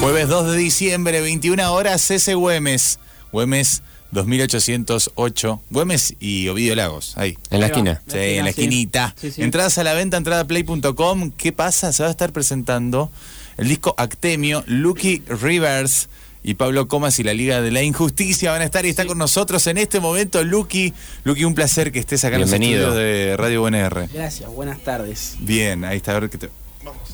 Jueves 2 de diciembre, 21 horas, ese Güemes. Güemes 2808. Güemes y Ovidio Lagos, ahí. En la esquina. Sí, en la esquinita. Sí, sí. Entradas a la venta, entradaplay.com. ¿Qué pasa? Se va a estar presentando el disco Actemio, Lucky Rivers y Pablo Comas y la Liga de la Injusticia van a estar y está con nosotros en este momento Lucky. Lucky, un placer que estés acá en Bienvenido. los estudios de Radio UNR. Gracias, buenas tardes. Bien, ahí está. A ver qué te...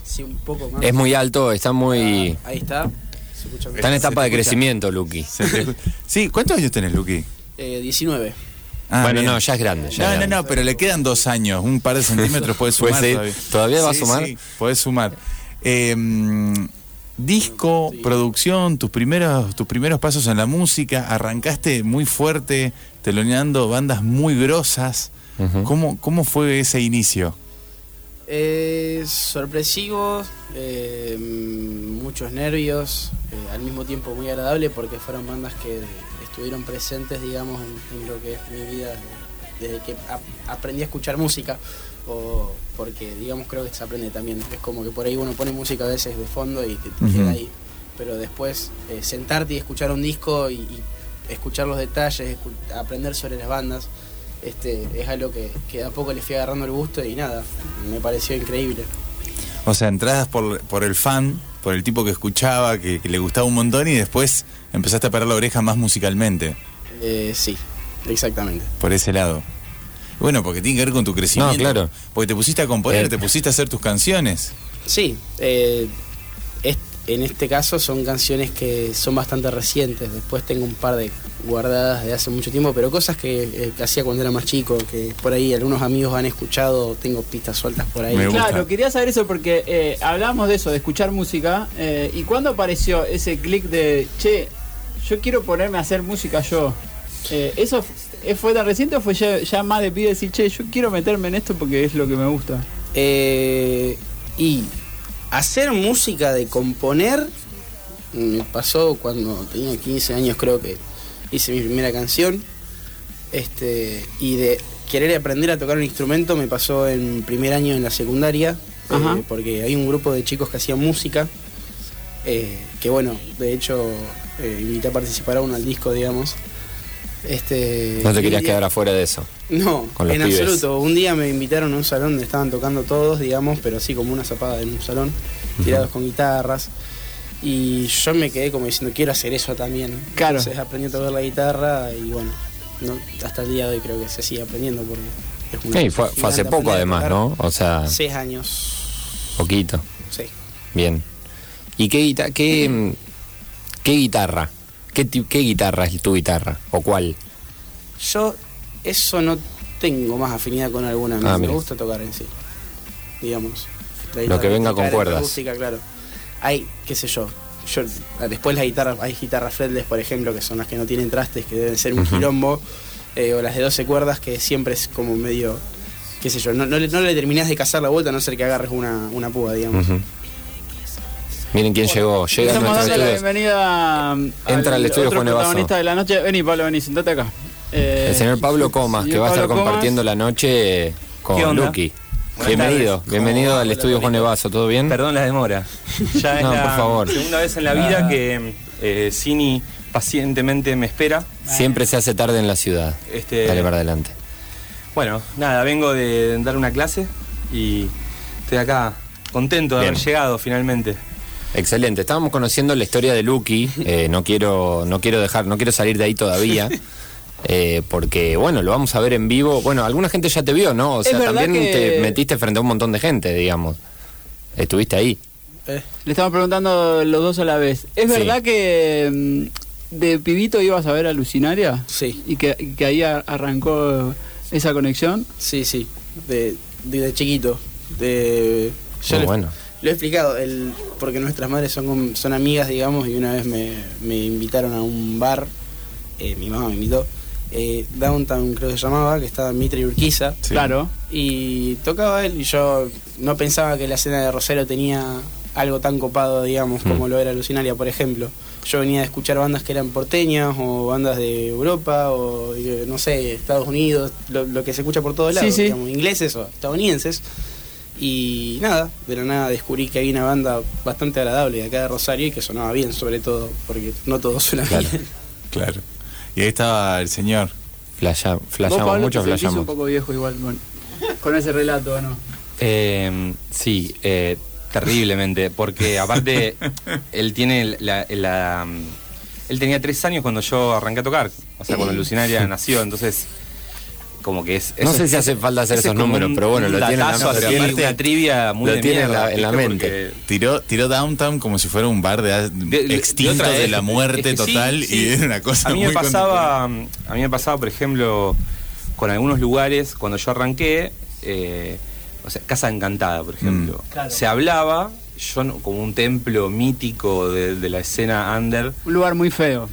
Sí, un poco más. Es muy alto, está muy. Ahí está. Se escucha bien. Está en etapa de escucha. crecimiento, escu- Sí, ¿cuántos años tenés, Lucky? Eh, 19. Ah, bueno, bien. no, ya es grande. Ya No, es no, grande. no, pero le quedan dos años, un par de centímetros puede sumar. ser. todavía. ¿Todavía va a sumar? Sí, podés sumar. Eh, mm, disco, producción, tus primeros, tus primeros pasos en la música, arrancaste muy fuerte, teloneando bandas muy grosas. Ujú. ¿Cómo, ¿Cómo fue ese inicio? Eh, sorpresivo, eh, muchos nervios, eh, al mismo tiempo muy agradable porque fueron bandas que estuvieron presentes, digamos, en, en lo que es mi vida desde que ap- aprendí a escuchar música. O porque, digamos, creo que se aprende también. Es como que por ahí uno pone música a veces de fondo y te, queda ahí. Pero después eh, sentarte y escuchar un disco y, y escuchar los detalles, escu- aprender sobre las bandas, este, es algo que, que de a poco le fui agarrando el gusto y nada, me pareció increíble. O sea, entradas por, por el fan, por el tipo que escuchaba, que, que le gustaba un montón y después empezaste a parar la oreja más musicalmente, Eh, sí, exactamente. por ese lado. Bueno, porque tiene que ver con tu crecimiento. No, claro. Porque te pusiste a componer, Eh. te pusiste a hacer tus canciones. Sí, eh, en este caso son canciones que son bastante recientes. Después tengo un par de guardadas de hace mucho tiempo, pero cosas que, eh, que hacía cuando era más chico, que por ahí algunos amigos han escuchado, tengo pistas sueltas por ahí. Claro, quería saber eso porque eh, hablamos de eso, de escuchar música. eh, ¿Y cuándo apareció ese clic de, che, yo quiero ponerme a hacer música yo? Eh, ¿Eso fue tan reciente o fue ya, ya más de pie decir, che, yo quiero meterme en esto porque es lo que me gusta? Eh, y hacer música de componer me pasó cuando tenía 15 años creo que hice mi primera canción este y de querer aprender a tocar un instrumento me pasó en primer año en la secundaria eh, porque hay un grupo de chicos que hacían música eh, que bueno de hecho eh, invité a participar a uno al disco digamos este No te querías día- quedar afuera de eso. no, Con los en pibes. absoluto. Un día me invitaron a un salón donde estaban tocando todos, digamos, pero así como una zapada en un salón, tirados con guitarras. Y yo me quedé como diciendo, quiero hacer eso también. Claro. Entonces aprendí a tocar la guitarra y bueno, no, hasta el día de hoy creo que se sigue aprendiendo porque es una Sí, fue, hace poco además. ¿no? O sea, Seis años. poquito. Sí. Bien. ¿Y qué, guita- qué, qué guitarra? ¿Qué, ¿Qué guitarra es tu guitarra? ¿O cuál? Yo eso no tengo más afinidad con alguna. me- Ah, me gusta tocar en sí. Digamos. Lo que venga con cuerdas. acústica, claro. Hay, qué sé yo. Yo, después las guitarras, hay guitarras fretless, por ejemplo, que son las que no tienen trastes, que deben ser un Ujú. quilombo. eh, o las de 12 cuerdas, que siempre es como medio. qué sé yo. No, no le, no le terminás de cazar la vuelta a no ser que agarres una, una púa, digamos. Miren quién llegó. Llega a Estamos nuestros dando la bienvenida Entra al estudio otro Juan Evaso. protagonista de la noche. Vení, Pablo, vení, sentate acá. Eh, El señor Pablo Comas, que va a estar Pablo Comas. compartiendo la noche ¿Qué con? Lucky. Bienvenido, tardes. bienvenido al estudio Juan Evaso, ¿todo bien? Perdón la demora. Ya es No, la por favor. segunda vez en la vida que eh, Cini pacientemente me espera. Siempre se hace tarde en la ciudad. Este, Dale para adelante. Bueno, nada, vengo de dar una clase y estoy acá contento de Bien. haber llegado finalmente. Excelente. Estábamos conociendo la historia de Lucky. eh, no quiero, no quiero dejar, no quiero salir de ahí todavía. eh, porque bueno, lo vamos a ver en vivo. Bueno, alguna gente ya te vio, ¿no? O sea, también que- te metiste frente a un montón de gente, digamos. Estuviste ahí. Eh, Le estamos preguntando los dos a la vez. ¿Es Sí. verdad que mm, de pibito ibas a ver a Lucinaria? sí. ¿Y que, y que ahí arrancó esa conexión? Sí, sí, de, de, de chiquito. De, yo Muy le- bueno. Lo he explicado, el, porque nuestras madres son, son amigas, digamos, y una vez me, me invitaron a un bar, eh, mi mamá me invitó, eh, Downtown creo que se llamaba, que estaba en Mitre y Urquiza, Sí. Claro. y tocaba él, y yo no pensaba que la escena de Rosero tenía algo tan copado, digamos, como Mm. lo era Lucinaria, por ejemplo. Yo venía de escuchar bandas que eran porteñas, o bandas de Europa, o eh, no sé, Estados Unidos, lo, lo que se escucha por todos Sí, lados, sí. digamos, ingleses o estadounidenses. Y nada, de la nada descubrí que hay una banda bastante agradable de acá de Rosario y que sonaba bien, sobre todo, porque no todo suena Claro. bien. Claro. Y ahí estaba el señor. Flasheamos, Pablo, mucho sentís un poco viejo igual con, con ese relato, ¿o no? Eh, sí, eh, terriblemente, porque aparte él tiene la, la- él tenía tres años cuando yo arranqué a tocar, o sea, cuando Lucinaria nació, entonces como que es... No sé es- si hace falta hacer esos números, un- pero bueno, lo tiene en la mente. una trivia muy lo de tiene en mierda, la- en la mente. Porque- Tiró, tiró Downtown como si fuera un bar de, extinto de la muerte Es que sí, total sí. y era una cosa a mí me muy pasaba a mí me pasaba por ejemplo con algunos lugares cuando yo arranqué eh, o sea casa encantada por ejemplo Mm. Claro. se hablaba yo como un templo mítico de, de la escena under Un lugar muy feo.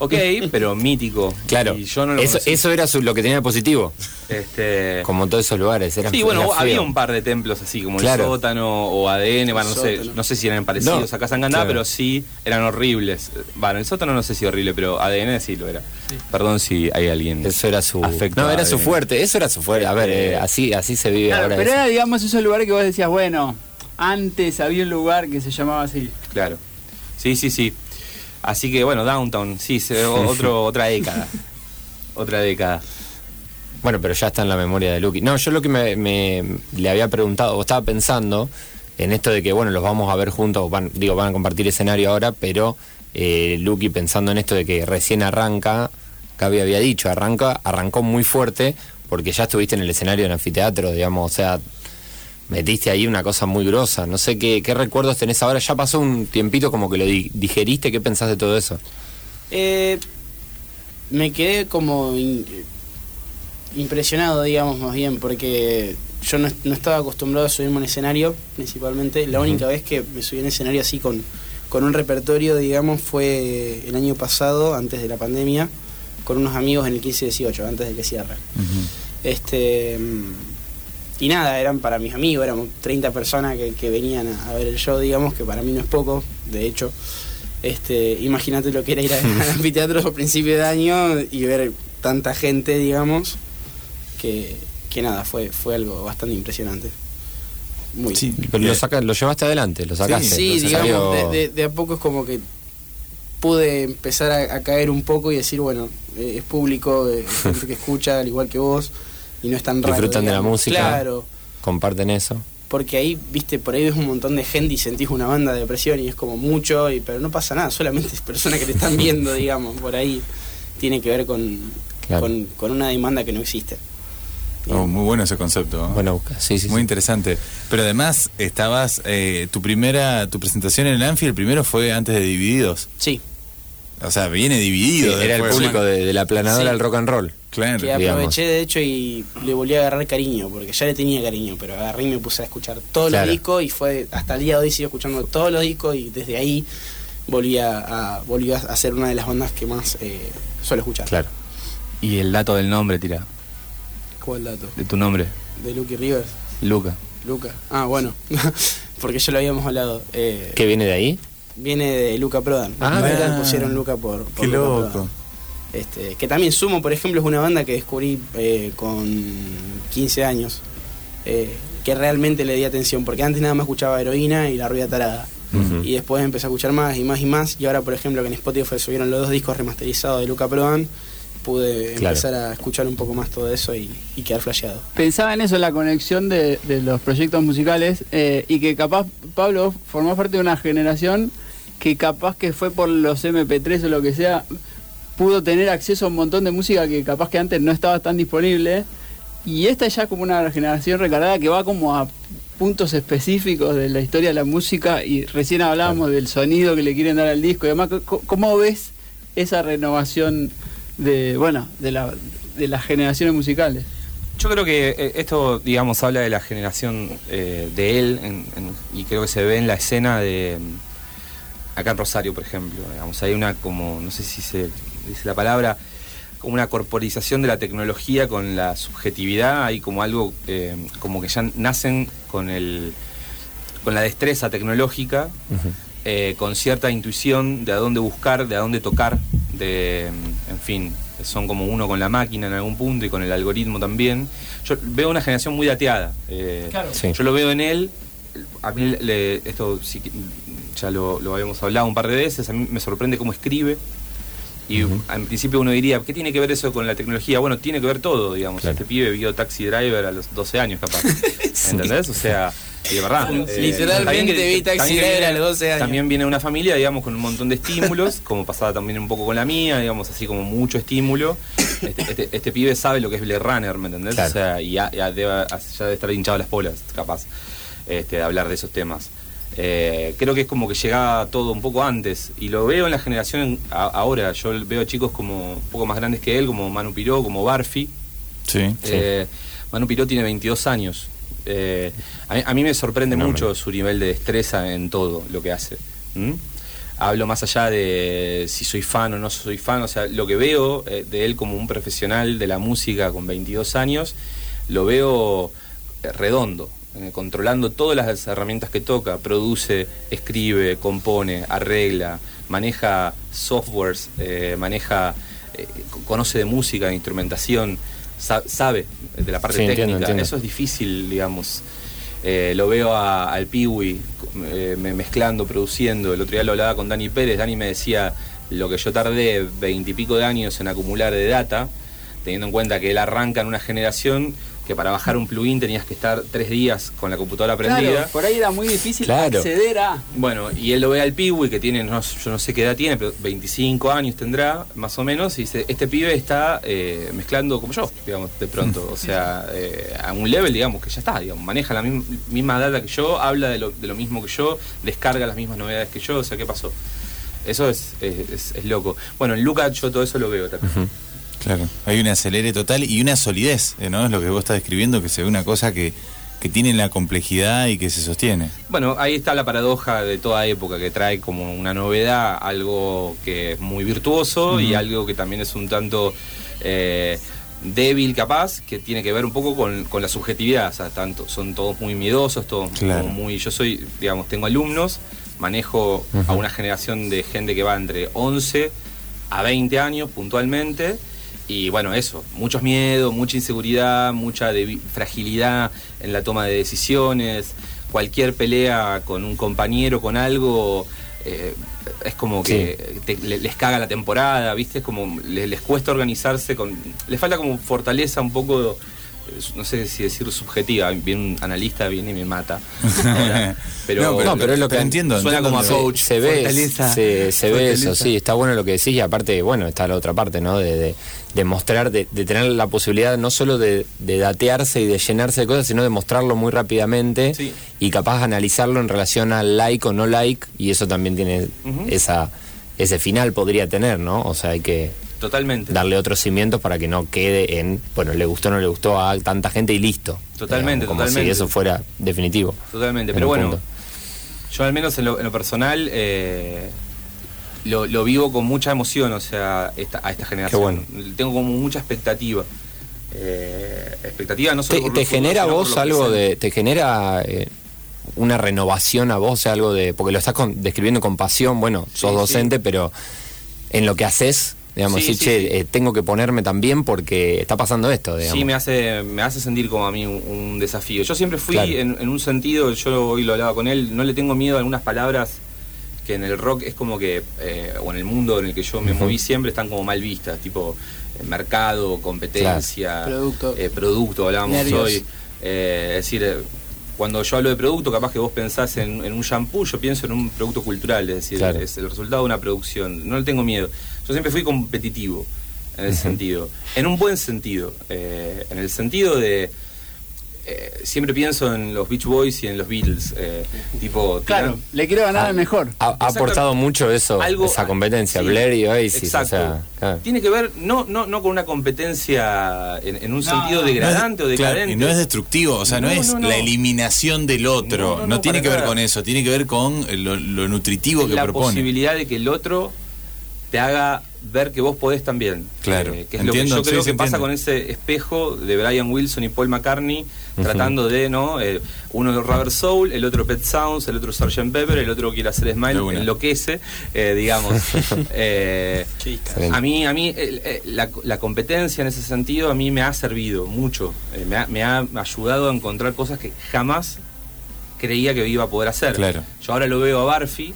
Ok pero mítico Claro, y yo no lo eso, eso era su- lo que tenía de positivo, este como todos esos lugares. Era, Sí, bueno, era había un par de templos así, como Claro. el sótano o ADN, bueno, no sé, no sé si eran parecidos No, a Casa Encantada, claro. pero sí eran horribles. Bueno, el sótano no sé si horrible, pero ADN sí lo era. Perdón si hay alguien. Eso era su. no, a era su fuerte, eso era su fuerte. A ver, Eh, eh, así, así se vive Claro, ahora. pero eso. era, digamos, esos lugares que vos decías, bueno, antes había un lugar que se llamaba así. Claro. Sí, sí, sí. Así que bueno, Downtown, sí, se- otro, otra década. Otra década. Bueno, pero ya está en la memoria de Lucky. No, yo lo que me, me- le había preguntado, o estaba pensando en esto de que, bueno, los vamos a ver juntos, van, digo, van a compartir escenario ahora, pero eh, Lucky pensando en esto de que recién arranca, Gaby había dicho, arranca, arrancó muy fuerte porque ya estuviste en el escenario del anfiteatro, digamos, o sea, metiste ahí una cosa muy grosa. No sé qué, qué recuerdos tenés ahora, ya pasó un tiempito como que lo di- digeriste, ¿qué pensás de todo eso? Eh, me quedé como in- impresionado, digamos, más bien, porque yo no, no estaba acostumbrado a subirme a un escenario, principalmente. La única vez que me subí a un escenario así con, con un repertorio, digamos, fue el año pasado, antes de la pandemia, con unos amigos en el 15-18, antes de que cierre. Este. Y nada, eran para mis amigos, éramos 30 personas que, que venían a, a ver el show, digamos, que para mí no es poco, de hecho. Este, imagínate lo que era ir a- al anfiteatro a principio de año y ver tanta gente, digamos, que, que nada, fue, fue algo bastante impresionante. Muy Sí, Pero Eh, lo, saca, lo llevaste adelante, lo sacaste. Sí, lo digamos, salió- de, de- de a poco es como que pude empezar a, a caer un poco y decir, bueno, eh, es público, eh, es gente que escucha al igual que vos y no es tan raro. Disfrutan de la música. Claro, comparten eso. porque ahí, viste, por ahí ves un montón de gente y sentís una banda de depresión y es como mucho, y, pero no pasa nada, solamente es personas que te están viendo, digamos, por ahí tiene que ver con, Claro. con, con una demanda que no existe. Oh, muy bueno ese concepto. ¿no? Bueno, busca. Sí, sí, Muy sí. interesante. Pero además estabas, eh, tu primera, tu presentación en el Anfield primero fue antes de Divididos. Sí, O sea, viene Sí, dividido. era el público de, de la planadora Sí. del rock and roll. Claro. que digamos. aproveché de hecho y le volví a agarrar cariño, porque ya le tenía cariño, pero agarré y me puse a escuchar todos Claro. los discos y fue hasta el día de hoy sigo escuchando todos los discos y desde ahí volví a, a- volví a ser una de las bandas que más eh, suelo escuchar. Claro. Y el dato del nombre, tira. ¿Cuál dato? De tu nombre, De Lucky Rivers, Luca. Luca. Ah, bueno, porque ya lo habíamos hablado. Eh, ¿Qué viene de ahí? viene de Luca Prodan. Ah, mira. pusieron Luca por, por Qué Luca loco. Prodan. Este, que también Sumo, por ejemplo, es una banda que descubrí eh, con 15 años. eh, que realmente le di atención, porque antes nada más escuchaba Heroína y La Rubia Tarada. Y después empecé a escuchar más y más y más. Y ahora, por ejemplo, que en Spotify subieron los dos discos remasterizados de Luca Prodan, pude Claro. empezar a escuchar un poco más todo eso y, y quedar flasheado. Pensaba en eso, en la conexión de, de los proyectos musicales eh, y que capaz Pablo formó parte de una generación que capaz que fue por los MP3 o lo que sea, pudo tener acceso a un montón de música que capaz que antes no estaba tan disponible. Y esta es ya como una generación recargada que va como a puntos específicos de la historia de la música y recién hablábamos del sonido que le quieren dar al disco y además, ¿cómo ves esa renovación de, bueno, de, la, de las generaciones musicales? Yo creo que eh, esto, digamos, habla de la generación eh, de él en- en- y creo que se ve en la escena de mm, acá en Rosario, por ejemplo. Digamos, hay una como, no sé si se dice la palabra, como una corporización de la tecnología con la subjetividad, hay como algo eh, como que ya nacen con el con la destreza tecnológica, eh, con cierta intuición de a dónde buscar, de a dónde tocar, de, en fin, son como uno con la máquina en algún punto y con el algoritmo también. Yo veo una generación muy dateada. eh, Claro. Sí. Yo lo veo en él. A mí le- esto sí ya lo, lo habíamos hablado un par de veces. A mí me sorprende cómo escribe. Y en principio uno diría, ¿qué tiene que ver eso con la tecnología? Bueno, tiene que ver todo, digamos. Claro. Este pibe vio Taxi Driver a los 12 años, capaz. ¿Entendés? O sea, y de verdad. eh, Literalmente que- vi Taxi Driver viene- a los 12 años. También viene una familia, digamos, con un montón de estímulos, como pasaba también un poco con la mía, digamos, así como mucho estímulo. Este, este, este pibe sabe lo que es Blade Runner, ¿me entendés? Claro. O sea, y ya, ya debe, ya debe estar hinchado las polas, capaz, este, de hablar de esos temas. Eh, creo que es como que llegaba todo un poco antes y lo veo en la generación a- ahora. Yo veo chicos como un poco más grandes que él, como Manu Piró, como Barfi. Sí. Eh, Manu Piró tiene 22 años. Eh, a, mí, a mí me sorprende mucho su nivel de destreza en todo lo que hace. ¿Mm? Hablo más allá de si soy fan o no soy fan, o sea, lo que veo de él como un profesional de la música con 22 años, lo veo redondo, eh, controlando todas las herramientas que toca, produce, escribe, compone, arregla, maneja softwares, eh, maneja, eh, conoce de música, de instrumentación, sa- sabe de la parte Sí, técnica. entiendo, entiendo. Eso es difícil, digamos. Lo veo a- al Piwi me- mezclando, produciendo. El otro día lo hablaba con Dani Pérez. Dani me decía lo que yo tardé veintipico de años en acumular de data, teniendo en cuenta que él arranca en una generación que para bajar un plugin tenías que estar tres días con la computadora prendida. Claro, por ahí era muy difícil Claro. acceder a. Bueno, y él lo ve al Piwi, que tiene, no, yo no sé qué edad tiene, pero 25 años tendrá, más o menos, y dice, este pibe está eh, mezclando como yo, digamos, de pronto. O sea, eh, a un level, digamos, que ya está, digamos, maneja la misma, misma data que yo, habla de lo, de lo mismo que yo, descarga las mismas novedades que yo, o sea, ¿qué pasó? Eso es, es, es- es loco. Bueno, en Luca yo todo eso lo veo también. Claro, hay un acelere total y una solidez, eh, ¿no? Es lo que vos estás describiendo, que se ve una cosa que, que tiene la complejidad y que se sostiene. Bueno, ahí está la paradoja de toda época que trae como una novedad algo que es muy virtuoso y algo que también es un tanto eh, débil capaz, que tiene que ver un poco con, con la subjetividad. O sea, tanto, son todos muy miedosos, todos Claro. muy... Yo soy, digamos, tengo alumnos, manejo a una generación de gente que va entre 11 a 20 años puntualmente. Y bueno, eso, muchos miedos, mucha inseguridad, mucha fragilidad en la toma de decisiones, cualquier pelea con un compañero, con algo, eh, es como que te- le- les caga la temporada, ¿viste? Es como le- les, cuesta organizarse, con les falta como fortaleza un poco, no sé si decir subjetiva, viene un analista, viene y me mata. Ahora, pero, No, No, pero es lo que entiendo. suena entiendo como a coach. se ve, se, se ve eso, sí, está bueno lo que decís y aparte, bueno, está la otra parte, ¿no? De, de, de mostrar, de, de tener la posibilidad no solo de, de datearse y de llenarse de cosas, sino de mostrarlo muy rápidamente Sí. y capaz analizarlo en relación al like o no like y eso también tiene esa ese final podría tener, ¿no? O sea, hay que Totalmente. darle otros cimientos para que no quede en, bueno, le gustó o no le gustó a tanta gente y listo. Totalmente, como totalmente. si eso fuera definitivo. Totalmente, en pero bueno, punto. yo al menos en lo, en lo personal eh, lo, lo vivo con mucha emoción, o sea, esta, a esta generación. bueno. Tengo como mucha expectativa. Eh, expectativa no solo ¿Te, por te genera vos algo de. ¿Te genera eh, una renovación a vos? Algo de. Porque lo estás con- describiendo con pasión, bueno, sos Sí, docente, sí. pero en lo que haces, digamos, Sí, sí, sí, che, sí. eh, tengo que ponerme también porque está pasando esto, digamos. Sí, me hace, me hace sentir como a mí un, un desafío. Yo siempre fui Claro. en, en un sentido, yo hoy lo hablaba con él, no le tengo miedo a algunas palabras que en el rock es como que, eh, o en el mundo en el que yo me moví siempre, están como mal vistas, tipo eh, mercado, competencia, Claro. Producto. eh, producto, hablábamos Nervios. hoy. Eh, es decir, cuando yo hablo de producto, capaz que vos pensás en, en un shampoo, yo pienso en un producto cultural, es decir, Claro. es el resultado de una producción. No le tengo miedo. Yo siempre fui competitivo en ese sentido. En un buen sentido. eh, en el sentido de. eh, siempre pienso en los Beach Boys y en los Beatles. eh, tipo. Claro, tiran- le quiero ganar Ah, mejor. Ha, aportado mucho eso, algo- esa competencia, sí, Blair y Oasis. Exacto. O sea, claro. Tiene que ver no, no, no con una competencia en, en un No, sentido degradante No es- o claro, decadente. y no es destructivo, o sea, no, No, es no, no. la eliminación del otro, No, no, no, no, tiene que ver nada. con eso, tiene que ver con lo, lo nutritivo que la propone. posibilidad de que el otro te haga ver que vos podés también. Claro, Eh, que es lo que yo creo sí, que pasa con ese espejo de Brian Wilson y Paul McCartney, tratando de, ¿no? Eh, uno de Rubber Soul, el otro Pet Sounds, el otro Sgt. Pepper, el otro quiere hacer De Smile, enloquece, eh, digamos. Eh, a mí, a mí eh, la, la competencia en ese sentido a mí me ha servido mucho. Eh, me, ha, me ha ayudado a encontrar cosas que jamás creía que iba a poder hacer. Claro. Yo ahora lo veo a Barfi,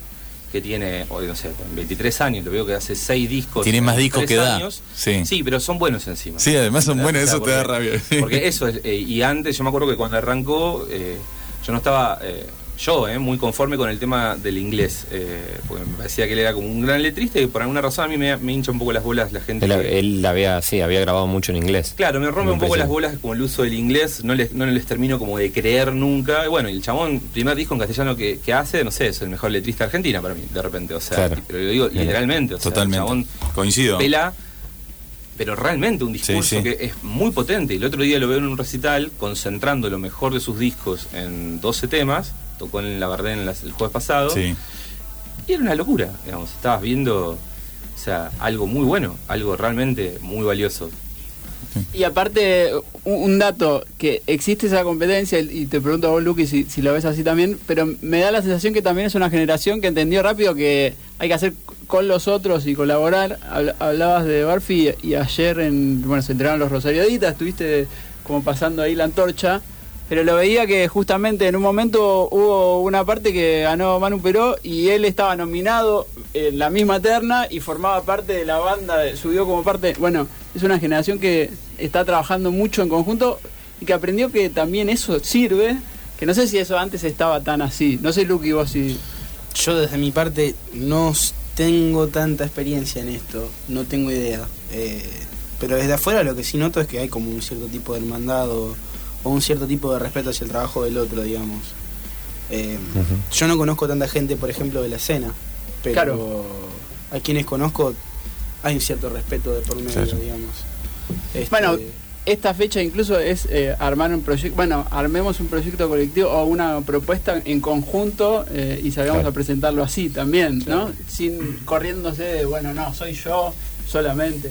que tiene, hoy no sé, 23 años, lo veo que hace 6 discos. Tiene más discos que da. años. Sí. pero son buenos encima. Sí, además son buenos, eso te da rabia. Porque eso es, eh, y antes yo me acuerdo que cuando arrancó, eh, yo no estaba, eh, yo, eh, muy conforme con el tema del inglés, eh, porque me parecía que él era como un gran letrista y por alguna razón a mí me, me hincha un poco las bolas la gente. Él, que- él había, sí, había grabado mucho en inglés. Claro, me rompe Me un poco las bolas como el uso del inglés, no les, no les termino como de creer nunca. Y bueno, el chabón, primer disco en castellano que, que hace, no sé, es el mejor letrista de Argentina para mí, de repente. O sea, Claro. pero lo digo Bien. literalmente. O sea, Totalmente. El chabón Coincido. pela, pero realmente un discurso Sí, sí. que es muy potente. Y el otro día lo veo en un recital, concentrando lo mejor de sus discos en 12 temas. Tocó en la Bardén el jueves pasado. Sí. Y era una locura, digamos. Estabas viendo, o sea, algo muy bueno, algo realmente muy valioso. Y aparte, un, un dato, que existe esa competencia, y te pregunto a vos, Luqui, si, si lo ves así también, pero me da la sensación que también es una generación que entendió rápido que hay que hacer con los otros y colaborar. Habl- Hablabas de Barfi y ayer, en, bueno, se enteraron los Rosarioditas, estuviste como pasando ahí la antorcha. Pero lo veía que justamente en un momento hubo una parte que ganó Manu Peró y él estaba nominado en la misma terna y formaba parte de la banda, subió como parte. Bueno, es una generación que está trabajando mucho en conjunto y que aprendió que también eso sirve. Que no sé si eso antes estaba tan así. No sé, Lucky, vos si. Yo desde mi parte no tengo tanta experiencia en esto, no tengo idea. Eh, pero desde afuera lo que sí noto es que hay como un cierto tipo de hermandad o un cierto tipo de respeto hacia el trabajo del otro, digamos. Eh, Yo no conozco tanta gente, por ejemplo, de la escena, pero Claro. a quienes conozco hay un cierto respeto de por medio, Claro. digamos. Este, Bueno, esta fecha incluso es eh, armar un proyecto, bueno, armemos un proyecto colectivo o una propuesta en conjunto eh, y salgamos Claro. a presentarlo así también, ¿no? Sin corriéndose de, bueno, no, soy yo solamente.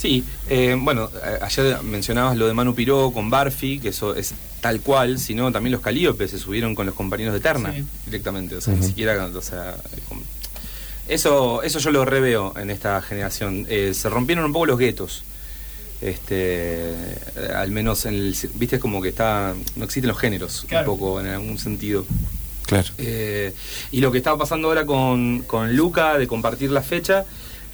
Sí, eh, bueno, ayer mencionabas lo de Manu Piró con Barfi, que eso es tal cual, sino también los Calíopes se subieron con los compañeros de Terna Sí. directamente, o sea, ni siquiera, o sea, con- eso, eso yo lo reveo en esta generación. Eh, se rompieron un poco los guetos. Este, eh, al menos en el, viste como que está, no existen los géneros Claro. un poco en algún sentido. Claro. Eh, y lo que está pasando ahora con, con Luca, de compartir la fecha,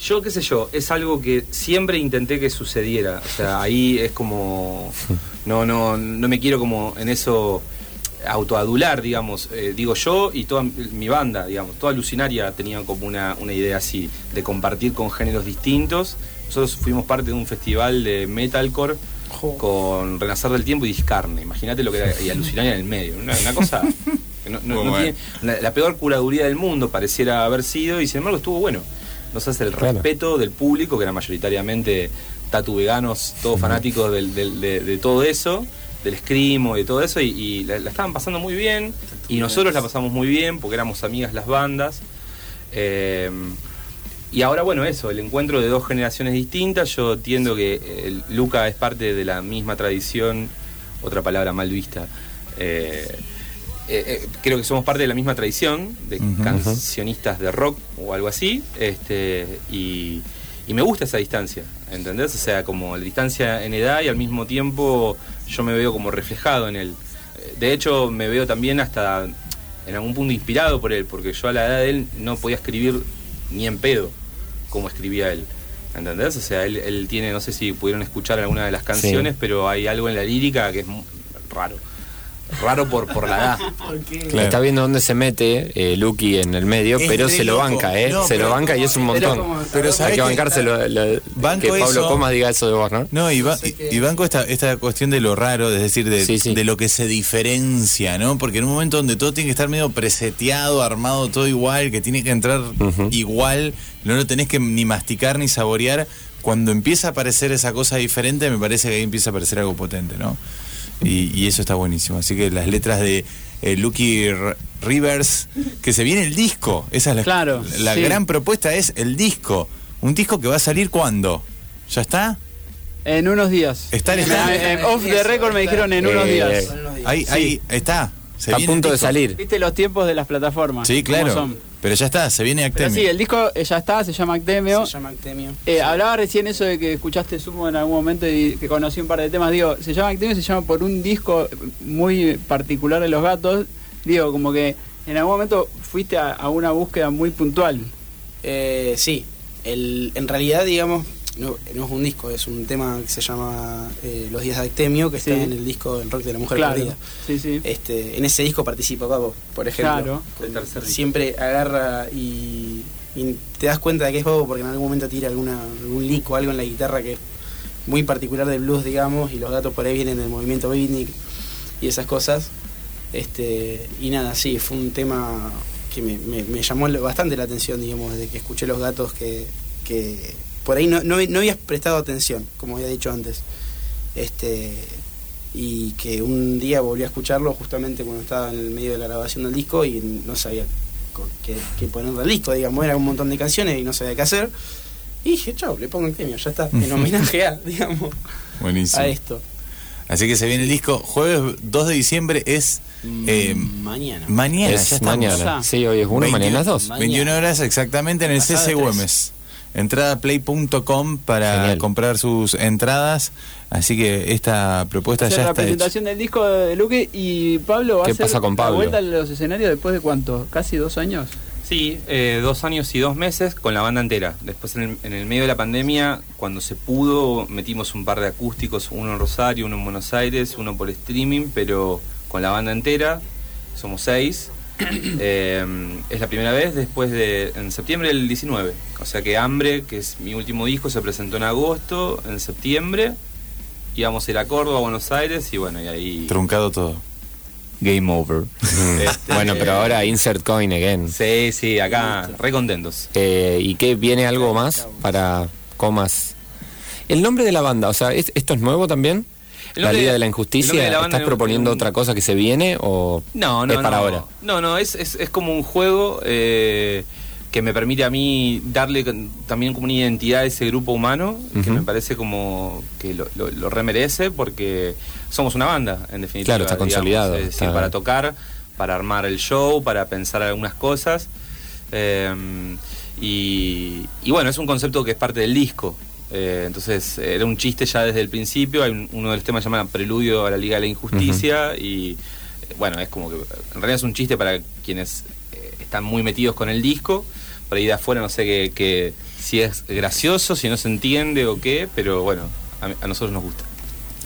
yo qué sé yo, es algo que siempre intenté que sucediera. O sea, ahí es como. No, no, no me quiero como en eso autoadular, digamos. Eh, digo yo y toda mi banda, digamos. Toda Lucinaria tenía como una, una idea así, de compartir con géneros distintos. Nosotros fuimos parte de un festival de metalcore Jo. con Renacer del Tiempo y Discarne. Imagínate lo que era, y Alucinaria en el medio. Una, una cosa que no, tiene- la, la peor curaduría del mundo pareciera haber sido, y sin embargo estuvo bueno. Nos hace el Claro. respeto del público, que eran mayoritariamente tatu veganos, todos fanáticos del- del- de, de todo eso, del escrimo, de todo eso, y, y la, la estaban pasando muy bien, y nosotros la pasamos muy bien, porque éramos amigas las bandas. Eh, y ahora, bueno, eso, el encuentro de dos generaciones distintas. Yo entiendo que eh, Luca es parte de la misma tradición, otra palabra mal vista. Eh, eh, eh, creo que somos parte de la misma tradición de Ujú. cancionistas de rock o algo así. Este, y, y me gusta esa distancia, ¿entendés? O sea, como la distancia en edad y al mismo tiempo yo me veo como reflejado en él. Eh, De hecho, me veo también hasta en algún punto inspirado por él, porque yo a la edad de él no podía escribir ni en pedo como escribía él. ¿Entendés? O sea, él, él tiene, no sé si pudieron escuchar alguna de las canciones, pero hay algo en la lírica que es raro. Raro por, por la edad. Claro. Está viendo dónde se mete eh, Lucky en el medio, Es pero se lo banca, ¿eh? No, se lo banca y es un montón. como- Pero Hay ¿sabés que bancárselo. lo- Banco que Pablo eso. Comas diga eso de vos, ¿no? No, y, ba- sé que- y banco esta, esta cuestión de lo raro, es decir, de, Sí, sí. de lo que se diferencia, ¿no? Porque en un momento donde todo tiene que estar medio preseteado, armado todo igual, que tiene que entrar igual, no lo tenés que ni masticar ni saborear, cuando empieza a aparecer esa cosa diferente, me parece que ahí empieza a aparecer algo potente, ¿no? Y, y eso está buenísimo. Así que las letras de eh, Lucky R- Rivers, que se viene el disco, esa es la, Claro, la sí. gran propuesta es el disco. Un disco que va a salir cuándo? ¿Ya está? En unos días. Está en- off the record me dijeron en unos Eh, días. Son unos días. Ahí, Sí. ahí está. Se Está a punto de salir. Viste los tiempos de las plataformas. Sí, cómo claro. son. Pero ya está, se viene Pero Actemio. sí, el disco eh, ya está, se llama Actemio. Se llama Actemio. Eh, hablaba recién eso de que escuchaste Sumo en algún momento y que conocí un par de temas. Digo, se llama Actemio, se llama por un disco muy particular de los gatos. Digo, como que en algún momento fuiste a, a una búsqueda muy puntual. Eh, sí, el, en realidad, digamos, no, no es un disco, es un tema que se llama eh, Los Días de Actemio, que Sí. está en el disco El Rock de la Mujer claro. Perdida. Sí, sí. Este, en ese disco participa Papo, por ejemplo. Claro. Siempre agarra y, y te das cuenta de que es Papo porque en algún momento tira alguna, algún lick o algo en la guitarra que es muy particular del blues, digamos, y los gatos por ahí vienen del movimiento beatnik y esas cosas. Este, y nada, sí, fue un tema que me, me- me llamó bastante la atención, digamos, desde que escuché los gatos que, que por ahí no, no, no habías prestado atención, como había dicho antes. Este, y que un día volví a escucharlo justamente cuando estaba en el medio de la grabación del disco y no sabía qué, qué ponerle al disco, digamos, era un montón de canciones y no sabía qué hacer. Y dije, chao, le pongo el premio, ya está, en homenaje a, digamos, Buenísimo. a esto. Así que se viene el disco. Jueves 2 de diciembre es eh, mañana. mañana. Es ya mañana. Sí, hoy es uno, 21 mañana es dos. Mañana. 21 horas exactamente en el CC. Güemes. Entradaplay.com para Genial. comprar sus entradas. Así que esta propuesta ya la está hecha. presentación del disco de Luque y Pablo va ¿Qué a hacer pasa con la Pablo? vuelta a los escenarios después de cuánto, casi dos años. Sí, eh, dos años y dos meses con la banda entera. Después en el, en el medio de la pandemia, cuando se pudo, metimos un par de acústicos, uno en Rosario, uno en Buenos Aires, uno por streaming, pero con la banda entera, somos seis. Eh, es la primera vez después de, en septiembre del 19. O sea que Hambre, que es mi último disco, se presentó en agosto, en septiembre. Íbamos a ir a Córdoba, a Buenos Aires y bueno, y ahí... Truncado todo. Game over. Mm. Bueno, pero ahora insert coin again. Sí, sí, acá re contentos. Eh, ¿Y qué viene algo más para comas? El nombre de la banda, o sea, ¿es- ¿esto es nuevo también? La Liga de- la Injusticia, de la ¿estás proponiendo un- otra cosa que se viene o No, no, es para no. ahora? No, no, es, es, es como un juego eh, que me permite a mí darle también como una identidad a ese grupo humano, que me parece como que lo, lo, lo remerece porque somos una banda, en definitiva. Claro, está digamos. consolidado, Es decir, está- para tocar, para armar el show, para pensar algunas cosas. Eh, y, y bueno, es un concepto que es parte del disco. Eh, entonces era un chiste ya desde el principio. Hay un- uno de los temas se llama Preludio a la Liga de la Injusticia. Y eh, bueno, es como que en realidad es un chiste para quienes eh, están muy metidos con el disco. Por ahí de afuera no sé que, que si es gracioso, si no se entiende o qué, pero bueno, a, a nosotros nos gusta.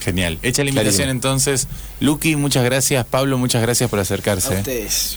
Genial. Hecha la invitación Clarísimo. entonces. Lucky, muchas gracias. Pablo, muchas gracias por acercarse. A ustedes.